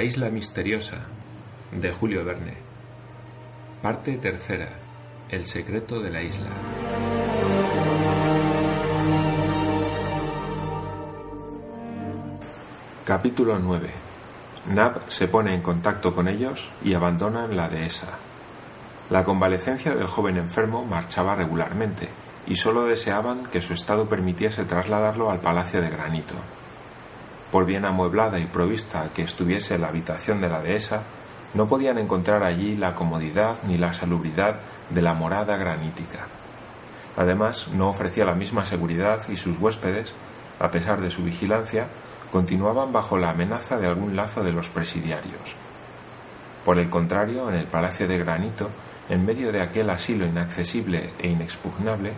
La isla misteriosa de Julio Verne. Parte tercera. El secreto de la isla. Capítulo 9. Nab se pone en contacto con ellos y abandonan la dehesa. La convalecencia del joven enfermo marchaba regularmente y sólo deseaban que su estado permitiese trasladarlo al palacio de granito. Por bien amueblada y provista que estuviese la habitación de la dehesa, no podían encontrar allí la comodidad ni la salubridad de la morada granítica. Además, no ofrecía la misma seguridad y sus huéspedes, a pesar de su vigilancia, continuaban bajo la amenaza de algún lazo de los presidiarios. Por el contrario, en el Palacio de Granito, en medio de aquel asilo inaccesible e inexpugnable,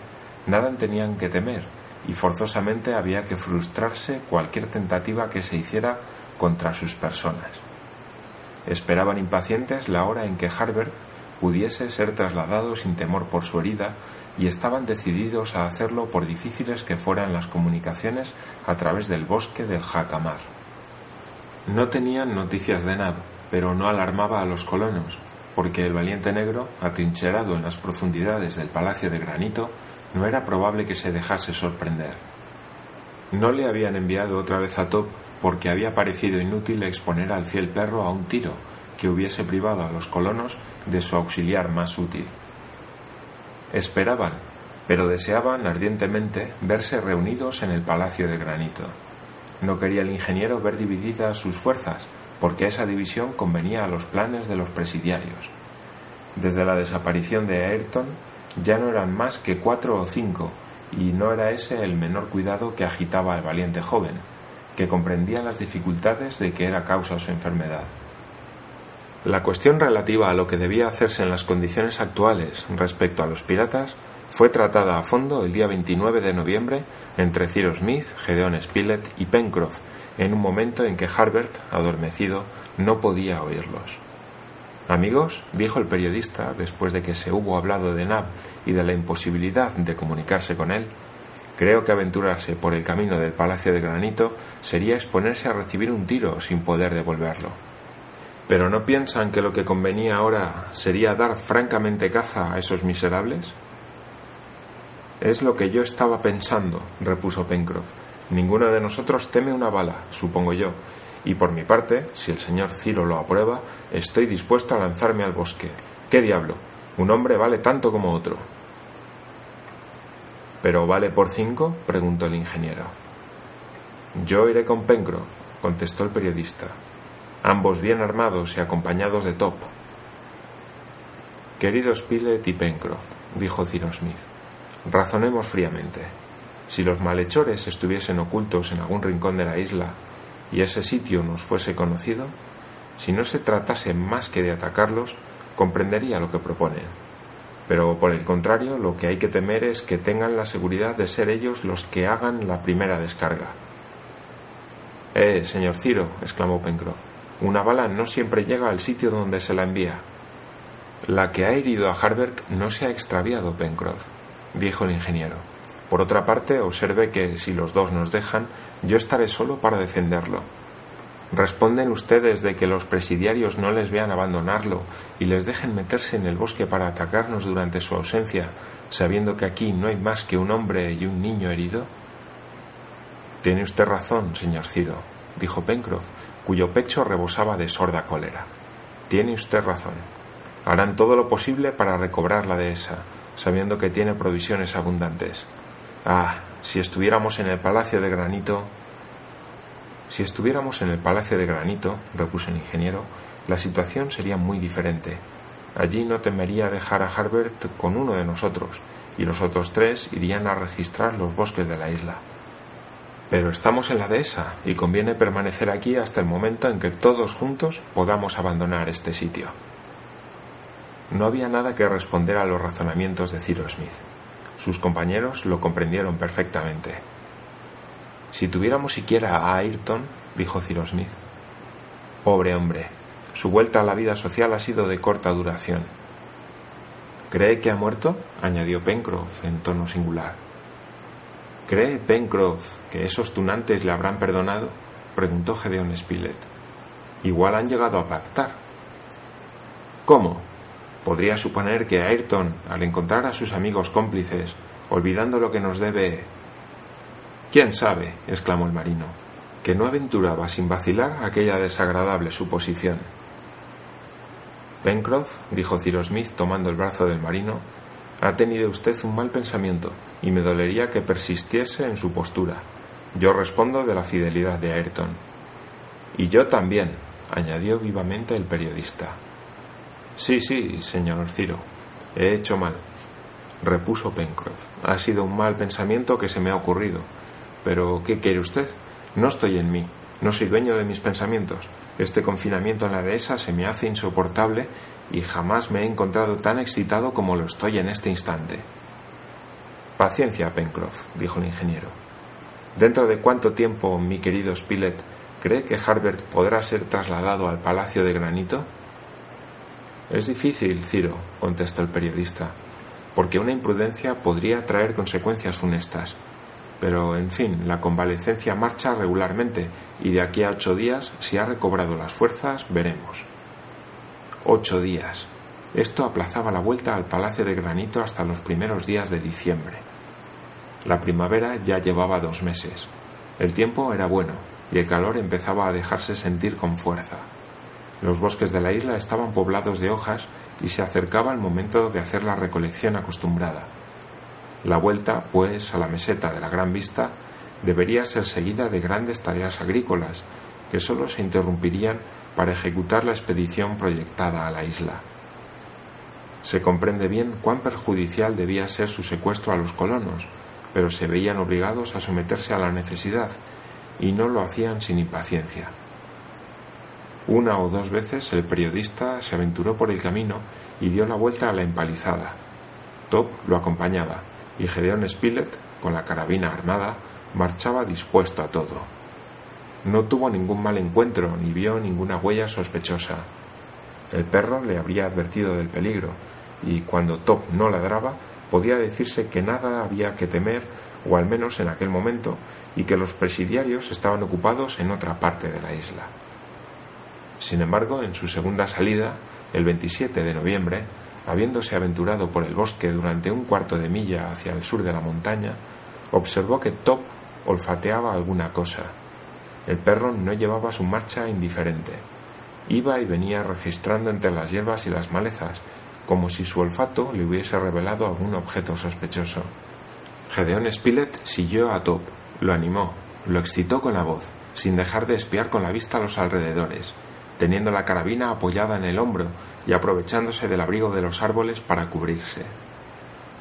nada tenían que temer, y forzosamente había que frustrarse cualquier tentativa que se hiciera contra sus personas. Esperaban impacientes la hora en que Harbert pudiese ser trasladado sin temor por su herida y estaban decididos a hacerlo por difíciles que fueran las comunicaciones a través del bosque del Jacamar. No tenían noticias de Nab, pero no alarmaba a los colonos, porque el valiente negro, atrincherado en las profundidades del palacio de granito, no era probable que se dejase sorprender. No le habían enviado otra vez a Top porque había parecido inútil exponer al fiel perro a un tiro que hubiese privado a los colonos de su auxiliar más útil. Esperaban, pero deseaban ardientemente verse reunidos en el palacio de granito. No quería el ingeniero ver divididas sus fuerzas, porque esa división convenía a los planes de los presidiarios. Desde la desaparición de Ayrton ya no eran más que cuatro o cinco, y no era ese el menor cuidado que agitaba al valiente joven, que comprendía las dificultades de que era causa su enfermedad. La cuestión relativa a lo que debía hacerse en las condiciones actuales respecto a los piratas fue tratada a fondo el día 29 de noviembre entre Cyrus Smith, Gedeon Spilett y Pencroff, en un momento en que Harbert, adormecido, no podía oírlos. Amigos, dijo el periodista después de que se hubo hablado de Nab y de la imposibilidad de comunicarse con él, creo que aventurarse por el camino del Palacio de Granito sería exponerse a recibir un tiro sin poder devolverlo. ¿Pero no piensan que lo que convenía ahora sería dar francamente caza a esos miserables? Es lo que yo estaba pensando, repuso Pencroff. Ninguno de nosotros teme una bala, supongo yo, y por mi parte, si el señor Ciro lo aprueba, estoy dispuesto a lanzarme al bosque. ¿Qué diablo? Un hombre vale tanto como otro. ¿Pero vale por cinco? preguntó el ingeniero. Yo iré con Pencroff, contestó el periodista, ambos bien armados y acompañados de Top. Queridos Spilett y Pencroff, dijo Ciro Smith, razonemos fríamente. Si los malhechores estuviesen ocultos en algún rincón de la isla y ese sitio nos fuese conocido, si no se tratase más que de atacarlos, comprendería lo que proponen. Pero por el contrario, lo que hay que temer es que tengan la seguridad de ser ellos los que hagan la primera descarga. Eh, señor Ciro, exclamó Pencroff, una bala no siempre llega al sitio donde se la envía. La que ha herido a Harbert no se ha extraviado, Pencroff, dijo el ingeniero. Por otra parte, observe que si los dos nos dejan, yo estaré solo para defenderlo. ¿Responden ustedes de que los presidiarios no les vean abandonarlo y les dejen meterse en el bosque para atacarnos durante su ausencia, sabiendo que aquí no hay más que un hombre y un niño herido? Tiene usted razón, señor Ciro, dijo Pencroff, cuyo pecho rebosaba de sorda cólera. Tiene usted razón. Harán todo lo posible para recobrar la dehesa, sabiendo que tiene provisiones abundantes. Ah, si estuviéramos en el Palacio de Granito. Si estuviéramos en el Palacio de Granito, repuso el ingeniero, la situación sería muy diferente. Allí no temería dejar a Harbert con uno de nosotros, y los otros tres irían a registrar los bosques de la isla. Pero estamos en la dehesa, y conviene permanecer aquí hasta el momento en que todos juntos podamos abandonar este sitio. No había nada que responder a los razonamientos de Cyrus Smith. Sus compañeros lo comprendieron perfectamente. Si tuviéramos siquiera a Ayrton, dijo Cyrus Smith. Pobre hombre, su vuelta a la vida social ha sido de corta duración. ¿Cree que ha muerto? añadió Pencroff en tono singular. ¿Cree Pencroff que esos tunantes le habrán perdonado? preguntó Gedeón Spilett. Igual han llegado a pactar. ¿Cómo? Podría suponer que Ayrton, al encontrar a sus amigos cómplices, olvidando lo que nos debe... ¿Quién sabe? exclamó el marino, que no aventuraba sin vacilar aquella desagradable suposición. Pencroff, dijo Cyrus Smith tomando el brazo del marino, ha tenido usted un mal pensamiento y me dolería que persistiese en su postura. Yo respondo de la fidelidad de Ayrton. Y yo también, añadió vivamente el periodista. Sí, sí, señor Ciro, he hecho mal, repuso Pencroff. Ha sido un mal pensamiento que se me ha ocurrido. Pero, ¿qué quiere usted? No estoy en mí, no soy dueño de mis pensamientos. Este confinamiento en la dehesa se me hace insoportable y jamás me he encontrado tan excitado como lo estoy en este instante. Paciencia, Pencroff, dijo el ingeniero. ¿Dentro de cuánto tiempo, mi querido Spilett, cree que Harbert podrá ser trasladado al Palacio de Granito? Es difícil, Ciro, contestó el periodista, porque una imprudencia podría traer consecuencias funestas. Pero, en fin, la convalecencia marcha regularmente y de aquí a ocho días, si ha recobrado las fuerzas, veremos. Ocho días. Esto aplazaba la vuelta al Palacio de Granito hasta los primeros días de diciembre. La primavera ya llevaba dos meses. El tiempo era bueno y el calor empezaba a dejarse sentir con fuerza. Los bosques de la isla estaban poblados de hojas y se acercaba el momento de hacer la recolección acostumbrada. La vuelta, pues, a la meseta de la Gran Vista debería ser seguida de grandes tareas agrícolas que sólo se interrumpirían para ejecutar la expedición proyectada a la isla. Se comprende bien cuán perjudicial debía ser su secuestro a los colonos, pero se veían obligados a someterse a la necesidad y no lo hacían sin impaciencia. Una o dos veces el periodista se aventuró por el camino y dio la vuelta a la empalizada. Top lo acompañaba y Gedeón Spilett, con la carabina armada, marchaba dispuesto a todo. No tuvo ningún mal encuentro ni vio ninguna huella sospechosa. El perro le habría advertido del peligro, y cuando Top no ladraba, podía decirse que nada había que temer, o al menos en aquel momento, y que los presidiarios estaban ocupados en otra parte de la isla. Sin embargo, en su segunda salida, el 27 de noviembre, habiéndose aventurado por el bosque durante un cuarto de milla hacia el sur de la montaña, observó que Top olfateaba alguna cosa, el perro no llevaba su marcha indiferente. Iba y venía registrando entre las hierbas y las malezas, como si su olfato le hubiese revelado algún objeto sospechoso. Gedeón Spilett siguió a Top, lo animó, lo excitó con la voz, sin dejar de espiar con la vista a los alrededores, teniendo la carabina apoyada en el hombro y aprovechándose del abrigo de los árboles para cubrirse.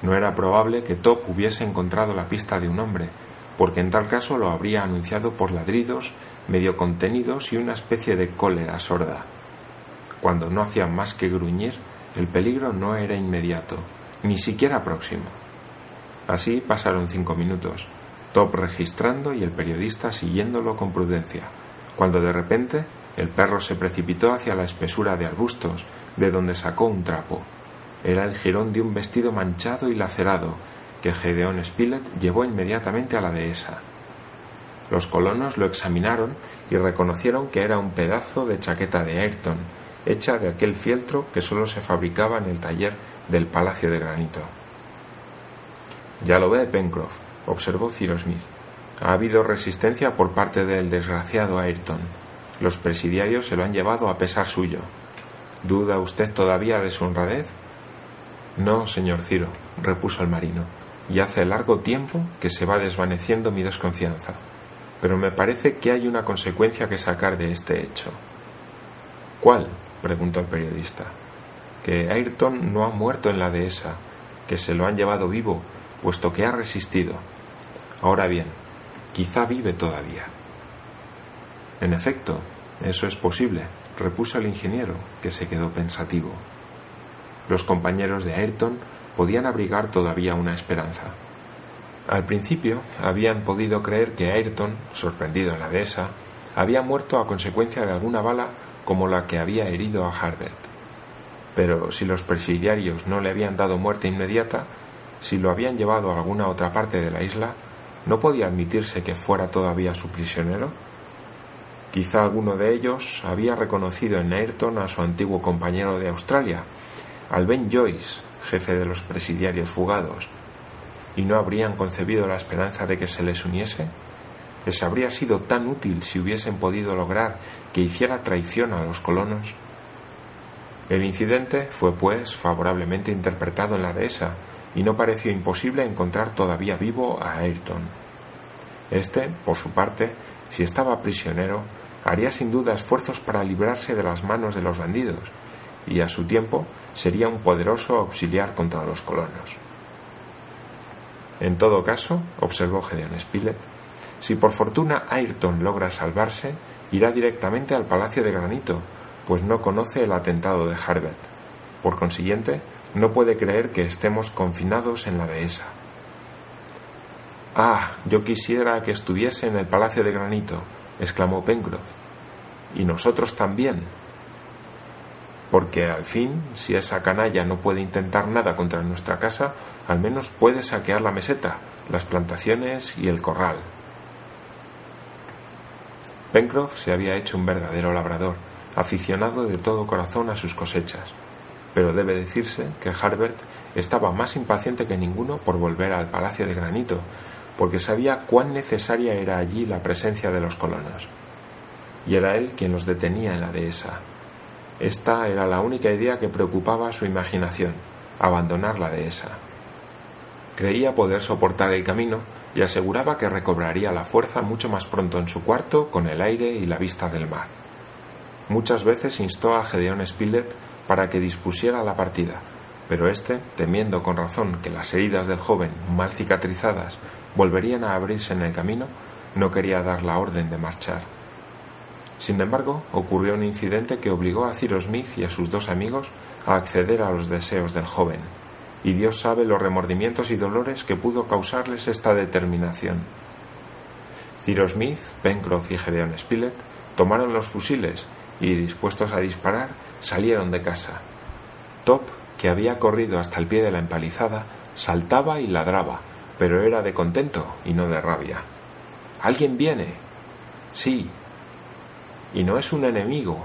No era probable que Top hubiese encontrado la pista de un hombre, porque en tal caso lo habría anunciado por ladridos medio contenidos y una especie de cólera sorda. Cuando no hacía más que gruñir, el peligro no era inmediato, ni siquiera próximo. Así pasaron cinco minutos, Top registrando y el periodista siguiéndolo con prudencia, cuando de repente el perro se precipitó hacia la espesura de arbustos, de donde sacó un trapo. Era el jirón de un vestido manchado y lacerado, que Gedeón Spilett llevó inmediatamente a la dehesa. Los colonos lo examinaron y reconocieron que era un pedazo de chaqueta de Ayrton, hecha de aquel fieltro que sólo se fabricaba en el taller del Palacio de Granito. Ya lo ve, Pencroff, observó Cyrus Smith. Ha habido resistencia por parte del desgraciado Ayrton. Los presidiarios se lo han llevado a pesar suyo. ¿Duda usted todavía de su honradez? No, señor Ciro, repuso el marino y hace largo tiempo que se va desvaneciendo mi desconfianza, pero me parece que hay una consecuencia que sacar de este hecho. ¿Cuál? preguntó el periodista. Que Ayrton no ha muerto en la dehesa, que se lo han llevado vivo, puesto que ha resistido. Ahora bien, quizá vive todavía. En efecto, eso es posible, repuso el ingeniero, que se quedó pensativo. Los compañeros de Ayrton podían abrigar todavía una esperanza. Al principio habían podido creer que Ayrton, sorprendido en la dehesa, había muerto a consecuencia de alguna bala como la que había herido a Harbert. Pero si los presidiarios no le habían dado muerte inmediata, si lo habían llevado a alguna otra parte de la isla, ¿no podía admitirse que fuera todavía su prisionero? Quizá alguno de ellos había reconocido en Ayrton a su antiguo compañero de Australia, al Ben Joyce, jefe de los presidiarios fugados, y no habrían concebido la esperanza de que se les uniese? ¿Les habría sido tan útil si hubiesen podido lograr que hiciera traición a los colonos? El incidente fue, pues, favorablemente interpretado en la dehesa, y no pareció imposible encontrar todavía vivo a Ayrton. Este, por su parte, si estaba prisionero, haría sin duda esfuerzos para librarse de las manos de los bandidos y a su tiempo sería un poderoso auxiliar contra los colonos. En todo caso, observó Gedeon Spilett, si por fortuna Ayrton logra salvarse, irá directamente al Palacio de Granito, pues no conoce el atentado de Harbert. Por consiguiente, no puede creer que estemos confinados en la dehesa. Ah, yo quisiera que estuviese en el Palacio de Granito, exclamó Pencroff. Y nosotros también. Porque al fin, si esa canalla no puede intentar nada contra nuestra casa, al menos puede saquear la meseta, las plantaciones y el corral. Pencroff se había hecho un verdadero labrador, aficionado de todo corazón a sus cosechas, pero debe decirse que Harbert estaba más impaciente que ninguno por volver al Palacio de Granito, porque sabía cuán necesaria era allí la presencia de los colonos. Y era él quien los detenía en la dehesa. Esta era la única idea que preocupaba su imaginación, abandonar la dehesa. Creía poder soportar el camino y aseguraba que recobraría la fuerza mucho más pronto en su cuarto con el aire y la vista del mar. Muchas veces instó a Gedeón Spilett para que dispusiera la partida, pero éste, temiendo con razón que las heridas del joven, mal cicatrizadas, volverían a abrirse en el camino, no quería dar la orden de marchar. Sin embargo, ocurrió un incidente que obligó a Cyrus Smith y a sus dos amigos a acceder a los deseos del joven, y Dios sabe los remordimientos y dolores que pudo causarles esta determinación. Cyrus Smith, Pencroff y Gedeon Spilett tomaron los fusiles y, dispuestos a disparar, salieron de casa. Top, que había corrido hasta el pie de la empalizada, saltaba y ladraba, pero era de contento y no de rabia. ¿Alguien viene? Sí. Y no es un enemigo.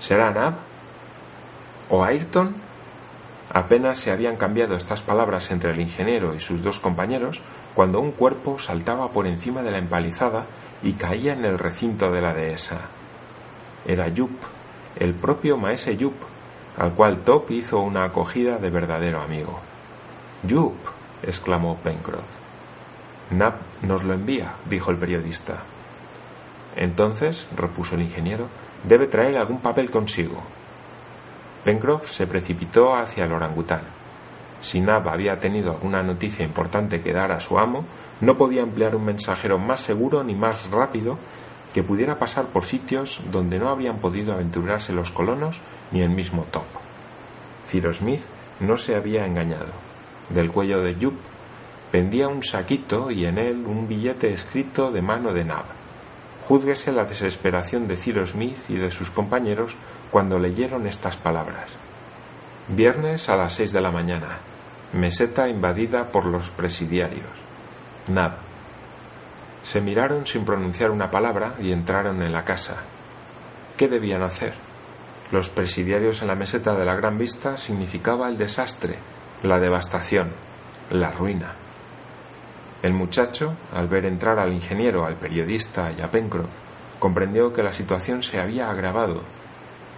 ¿Será Nab? ¿O Ayrton? Apenas se habían cambiado estas palabras entre el ingeniero y sus dos compañeros cuando un cuerpo saltaba por encima de la empalizada y caía en el recinto de la dehesa. Era Yup, el propio maese Yup, al cual Top hizo una acogida de verdadero amigo. Yup, exclamó Pencroff. Nab nos lo envía, dijo el periodista. Entonces, repuso el ingeniero, debe traer algún papel consigo. Pencroff se precipitó hacia el orangután. Si Nab había tenido alguna noticia importante que dar a su amo, no podía emplear un mensajero más seguro ni más rápido que pudiera pasar por sitios donde no habían podido aventurarse los colonos ni el mismo Top. Cyrus Smith no se había engañado. Del cuello de Yup pendía un saquito y en él un billete escrito de mano de Nab. Júzguese la desesperación de Cyrus Smith y de sus compañeros cuando leyeron estas palabras. Viernes a las seis de la mañana. Meseta invadida por los presidiarios. Nab. Se miraron sin pronunciar una palabra y entraron en la casa. ¿Qué debían hacer? Los presidiarios en la meseta de la Gran Vista significaba el desastre, la devastación, la ruina. El muchacho, al ver entrar al ingeniero, al periodista y a Pencroff, comprendió que la situación se había agravado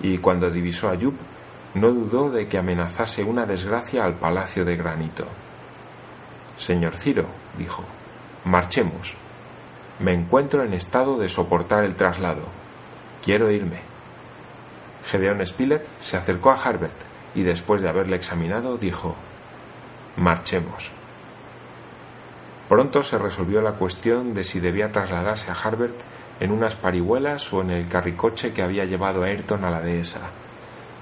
y cuando divisó a Yup no dudó de que amenazase una desgracia al palacio de granito. Señor Ciro, dijo, marchemos. Me encuentro en estado de soportar el traslado. Quiero irme. Gedeón Spilett se acercó a Harbert y después de haberle examinado dijo Marchemos. Pronto se resolvió la cuestión de si debía trasladarse a Harbert en unas parihuelas o en el carricoche que había llevado a Ayrton a la dehesa.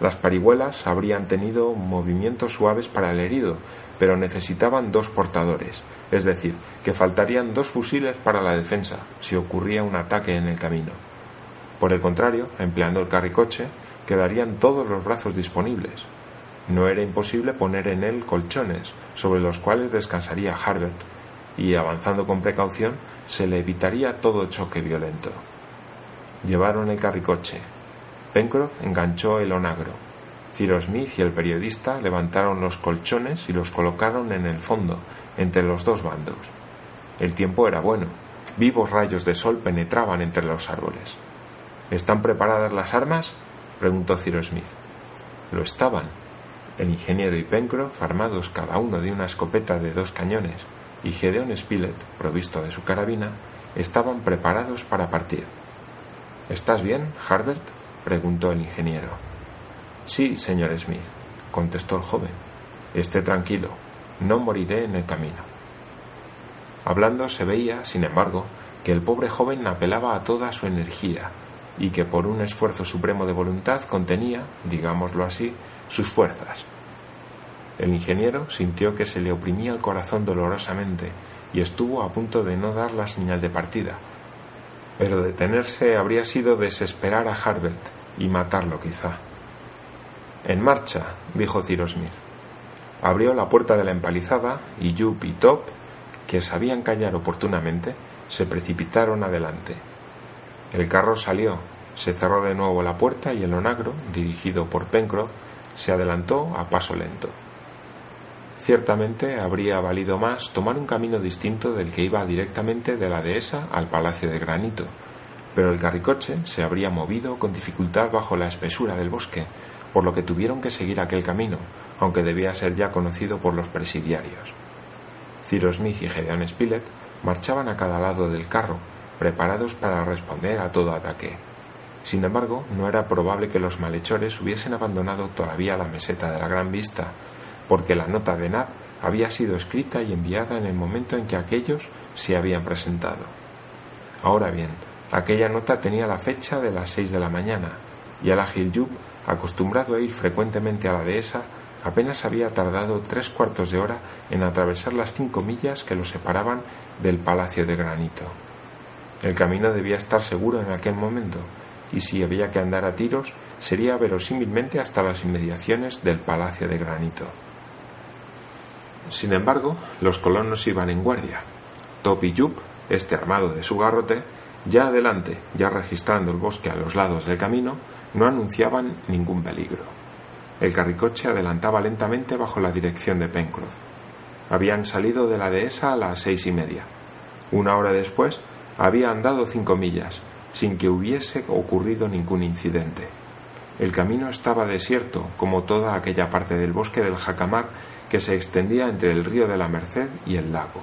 Las parihuelas habrían tenido movimientos suaves para el herido, pero necesitaban dos portadores, es decir, que faltarían dos fusiles para la defensa si ocurría un ataque en el camino. Por el contrario, empleando el carricoche, quedarían todos los brazos disponibles, no era imposible poner en él colchones sobre los cuales descansaría Harbert, y avanzando con precaución se le evitaría todo choque violento. Llevaron el carricoche. Pencroff enganchó el onagro. Cyrus Smith y el periodista levantaron los colchones y los colocaron en el fondo, entre los dos bandos. El tiempo era bueno. Vivos rayos de sol penetraban entre los árboles. ¿Están preparadas las armas? preguntó Cyrus Smith. Lo estaban. El ingeniero y Pencroff, armados cada uno de una escopeta de dos cañones, y Gedeon Spilett, provisto de su carabina, estaban preparados para partir. ¿Estás bien, Harbert? preguntó el ingeniero. Sí, señor Smith, contestó el joven. Esté tranquilo, no moriré en el camino. Hablando se veía, sin embargo, que el pobre joven apelaba a toda su energía y que por un esfuerzo supremo de voluntad contenía, digámoslo así, sus fuerzas. El ingeniero sintió que se le oprimía el corazón dolorosamente y estuvo a punto de no dar la señal de partida. Pero detenerse habría sido desesperar a Harbert y matarlo quizá. En marcha, dijo Cyrus Smith. Abrió la puerta de la empalizada y Jup y Top, que sabían callar oportunamente, se precipitaron adelante. El carro salió, se cerró de nuevo la puerta y el onagro, dirigido por Pencroff, se adelantó a paso lento. Ciertamente habría valido más tomar un camino distinto del que iba directamente de la dehesa al Palacio de Granito, pero el carricoche se habría movido con dificultad bajo la espesura del bosque, por lo que tuvieron que seguir aquel camino, aunque debía ser ya conocido por los presidiarios. Cyrus Smith y Gedeon Spilett marchaban a cada lado del carro, preparados para responder a todo ataque. Sin embargo, no era probable que los malhechores hubiesen abandonado todavía la meseta de la Gran Vista, porque la nota de Nab había sido escrita y enviada en el momento en que aquellos se habían presentado. Ahora bien, aquella nota tenía la fecha de las seis de la mañana, y el ágil Yub, acostumbrado a ir frecuentemente a la dehesa, apenas había tardado tres cuartos de hora en atravesar las cinco millas que lo separaban del palacio de granito. El camino debía estar seguro en aquel momento, y si había que andar a tiros, sería verosímilmente hasta las inmediaciones del palacio de granito. Sin embargo, los colonos iban en guardia. Top y Jup, este armado de su garrote, ya adelante, ya registrando el bosque a los lados del camino, no anunciaban ningún peligro. El carricoche adelantaba lentamente bajo la dirección de Pencroff. Habían salido de la dehesa a las seis y media. Una hora después había andado cinco millas, sin que hubiese ocurrido ningún incidente. El camino estaba desierto, como toda aquella parte del bosque del jacamar que se extendía entre el río de la Merced y el lago.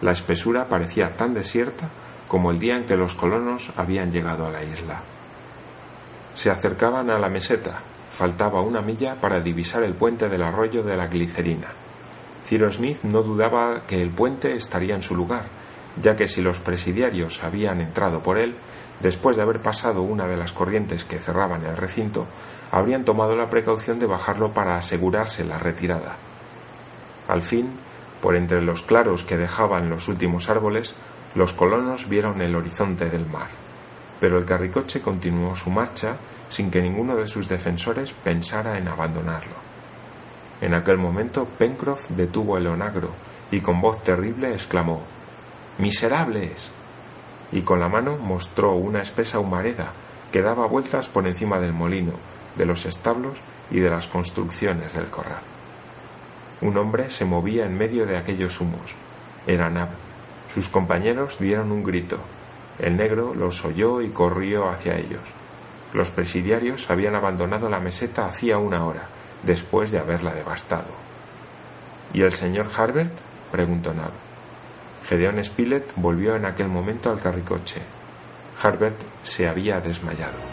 La espesura parecía tan desierta como el día en que los colonos habían llegado a la isla. Se acercaban a la meseta, faltaba una milla para divisar el puente del arroyo de la glicerina. Ciro Smith no dudaba que el puente estaría en su lugar, ya que si los presidiarios habían entrado por él, después de haber pasado una de las corrientes que cerraban el recinto, habrían tomado la precaución de bajarlo para asegurarse la retirada. Al fin, por entre los claros que dejaban los últimos árboles, los colonos vieron el horizonte del mar. Pero el carricoche continuó su marcha sin que ninguno de sus defensores pensara en abandonarlo. En aquel momento Pencroff detuvo el onagro y con voz terrible exclamó Miserables. y con la mano mostró una espesa humareda que daba vueltas por encima del molino, de los establos y de las construcciones del corral. Un hombre se movía en medio de aquellos humos. Era Nab. Sus compañeros dieron un grito. El negro los oyó y corrió hacia ellos. Los presidiarios habían abandonado la meseta hacía una hora, después de haberla devastado. ¿Y el señor Harbert? preguntó Nab. Gedeón Spilett volvió en aquel momento al carricoche. Harbert se había desmayado.